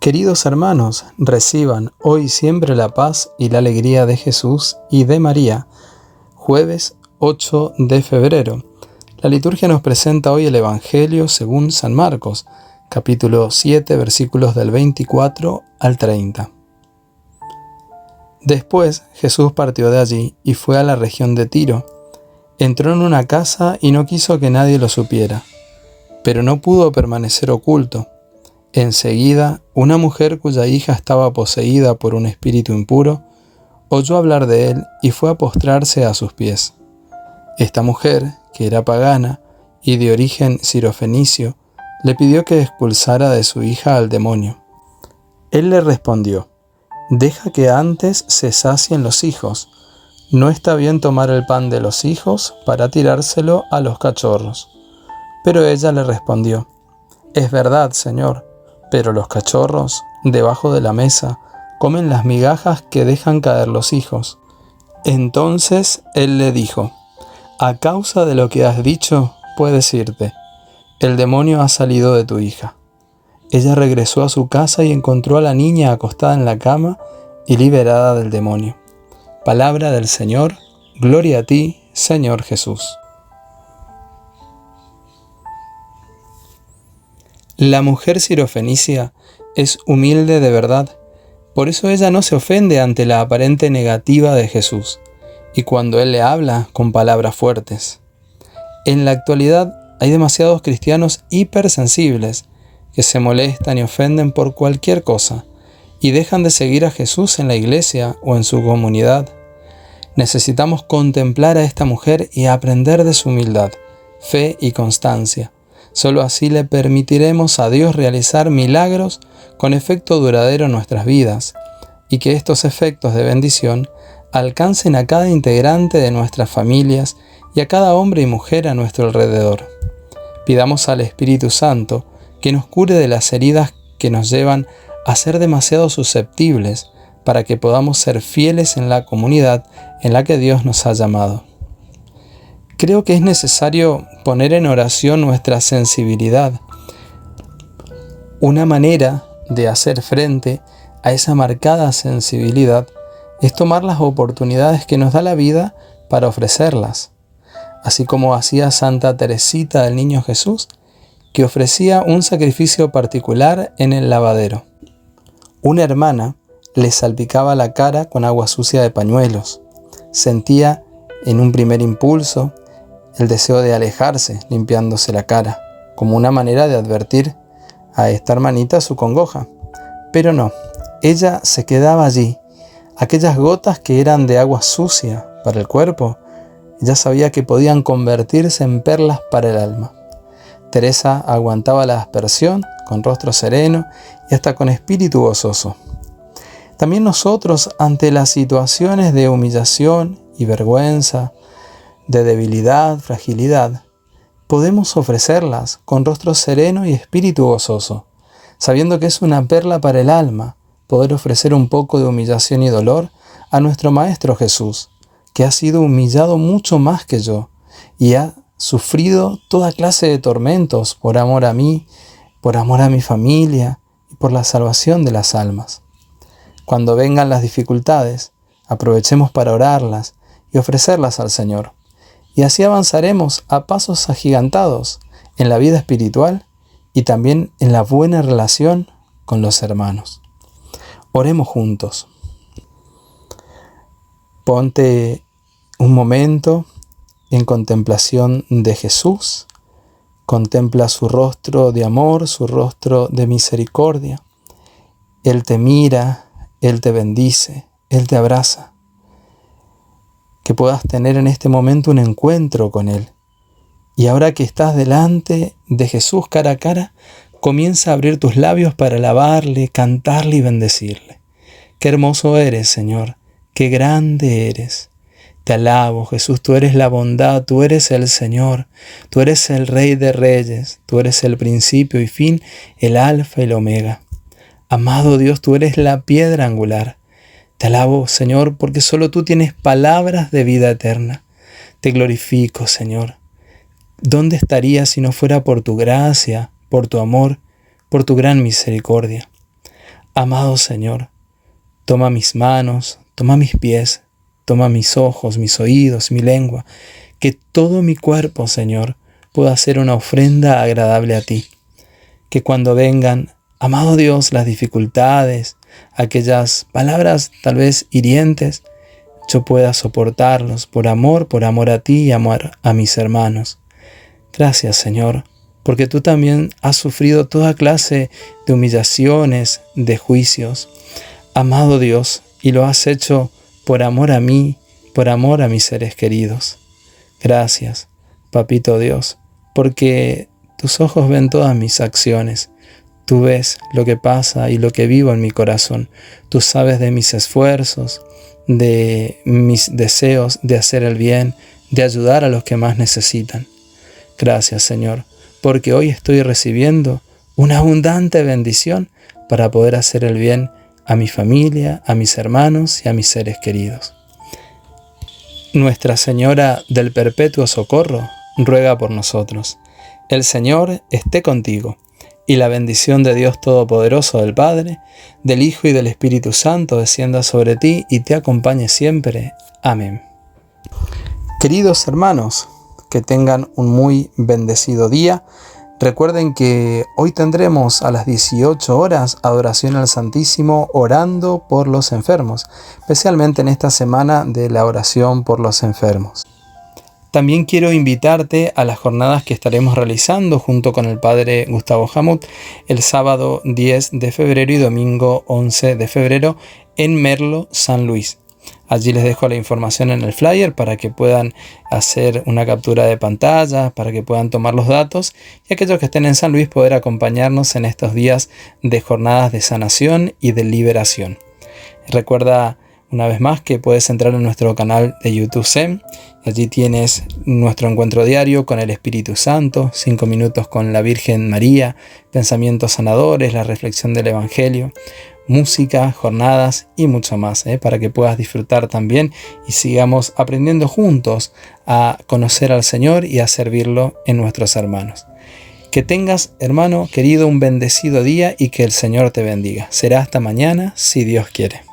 Queridos hermanos, reciban hoy siempre la paz y la alegría de Jesús y de María. Jueves 8 de febrero. La liturgia nos presenta hoy el Evangelio según San Marcos, capítulo 7, versículos del 24 al 30. Después Jesús partió de allí y fue a la región de Tiro. Entró en una casa y no quiso que nadie lo supiera, pero no pudo permanecer oculto Enseguida, una mujer cuya hija estaba poseída por un espíritu impuro, oyó hablar de él y fue a postrarse a sus pies. Esta mujer, que era pagana y de origen sirofenicio, le pidió que expulsara de su hija al demonio. Él le respondió, Deja que antes se sacien los hijos. No está bien tomar el pan de los hijos para tirárselo a los cachorros. Pero ella le respondió, Es verdad, Señor, pero los cachorros, debajo de la mesa, comen las migajas que dejan caer los hijos. Entonces él le dijo, A causa de lo que has dicho, puedes irte. El demonio ha salido de tu hija. Ella regresó a su casa y encontró a la niña acostada en la cama y liberada del demonio. Palabra del Señor, gloria a ti, Señor Jesús. La mujer sirofenicia es humilde de verdad, por eso ella no se ofende ante la aparente negativa de Jesús, y cuando Él le habla con palabras fuertes. En la actualidad hay demasiados cristianos hipersensibles que se molestan y ofenden por cualquier cosa y dejan de seguir a Jesús en la iglesia o en su comunidad. Necesitamos contemplar a esta mujer y aprender de su humildad, fe y constancia Solo así le permitiremos a Dios realizar milagros con efecto duradero en nuestras vidas y que estos efectos de bendición alcancen a cada integrante de nuestras familias y a cada hombre y mujer a nuestro alrededor. Pidamos al Espíritu Santo que nos cure de las heridas que nos llevan a ser demasiado susceptibles para que podamos ser fieles en la comunidad en la que Dios nos ha llamado. Creo que es necesario poner en oración nuestra sensibilidad. Una manera de hacer frente a esa marcada sensibilidad es tomar las oportunidades que nos da la vida para ofrecerlas, así como hacía Santa Teresita del Niño Jesús, que ofrecía un sacrificio particular en el lavadero. Una hermana le salpicaba la cara con agua sucia de pañuelos. Sentía en un primer impulso el deseo de alejarse, limpiándose la cara, como una manera de advertir a esta hermanita su congoja. Pero no, ella se quedaba allí. Aquellas gotas que eran de agua sucia para el cuerpo, ella sabía que podían convertirse en perlas para el alma. Teresa aguantaba la aspersión con rostro sereno y hasta con espíritu gozoso. También nosotros, ante las situaciones de humillación y vergüenza, de debilidad, fragilidad, podemos ofrecerlas con rostro sereno y espíritu gozoso, sabiendo que es una perla para el alma poder ofrecer un poco de humillación y dolor a nuestro Maestro Jesús, que ha sido humillado mucho más que yo y ha sufrido toda clase de tormentos por amor a mí, por amor a mi familia y por la salvación de las almas. Cuando vengan las dificultades, aprovechemos para orarlas y ofrecerlas al Señor y así avanzaremos a pasos agigantados en la vida espiritual y también en la buena relación con los hermanos. Oremos juntos. Ponte un momento en contemplación de Jesús. Contempla su rostro de amor, su rostro de misericordia. Él te mira, Él te bendice, Él te abraza que puedas tener en este momento un encuentro con Él. Y ahora que estás delante de Jesús cara a cara, comienza a abrir tus labios para alabarle, cantarle y bendecirle. Qué hermoso eres, Señor, qué grande eres. Te alabo, Jesús, tú eres la bondad, tú eres el Señor, tú eres el Rey de Reyes, tú eres el principio y fin, el Alfa y el Omega. Amado Dios, tú eres la piedra angular. Te alabo, Señor, porque solo tú tienes palabras de vida eterna. Te glorifico, Señor. ¿Dónde estaría si no fuera por tu gracia, por tu amor, por tu gran misericordia? Amado Señor, toma mis manos, toma mis pies, toma mis ojos, mis oídos, mi lengua, que todo mi cuerpo, Señor, pueda ser una ofrenda agradable a ti. Que cuando vengan, amado Dios, las dificultades, aquellas palabras tal vez hirientes, yo pueda soportarlos por amor, por amor a ti y amor a mis hermanos. Gracias, Señor, porque tú también has sufrido toda clase de humillaciones, de juicios. Amado Dios, y lo has hecho por amor a mí, por amor a mis seres queridos. Gracias, Papito Dios, porque tus ojos ven todas mis acciones. Tú ves lo que pasa y lo que vivo en mi corazón. Tú sabes de mis esfuerzos, de mis deseos de hacer el bien, de ayudar a los que más necesitan. Gracias Señor, porque hoy estoy recibiendo una abundante bendición para poder hacer el bien a mi familia, a mis hermanos y a mis seres queridos. Nuestra Señora del Perpetuo Socorro ruega por nosotros. El Señor esté contigo y la bendición de Dios Todopoderoso del Padre, del Hijo y del Espíritu Santo descienda sobre ti y te acompañe siempre. Amén. Queridos hermanos, que tengan un muy bendecido día. Recuerden que hoy tendremos a las 18 horas adoración al Santísimo orando por los enfermos, especialmente en esta semana de la oración por los enfermos. También quiero invitarte a las jornadas que estaremos realizando junto con el Padre Gustavo Hamut el sábado 10 de febrero y domingo 11 de febrero en Merlo, San Luis. Allí les dejo la información en el flyer para que puedan hacer una captura de pantalla, para que puedan tomar los datos y aquellos que estén en San Luis poder acompañarnos en estos días de jornadas de sanación y de liberación. Recuerda una vez más que puedes entrar en nuestro canal de YouTube SEM. Allí tienes nuestro encuentro diario con el Espíritu Santo, cinco minutos con la Virgen María, pensamientos sanadores, la reflexión del Evangelio, música, jornadas y mucho más, ¿eh? para que puedas disfrutar también y sigamos aprendiendo juntos a conocer al Señor y a servirlo en nuestros hermanos. Que tengas, hermano querido, un bendecido día y que el Señor te bendiga. Será hasta mañana, si Dios quiere.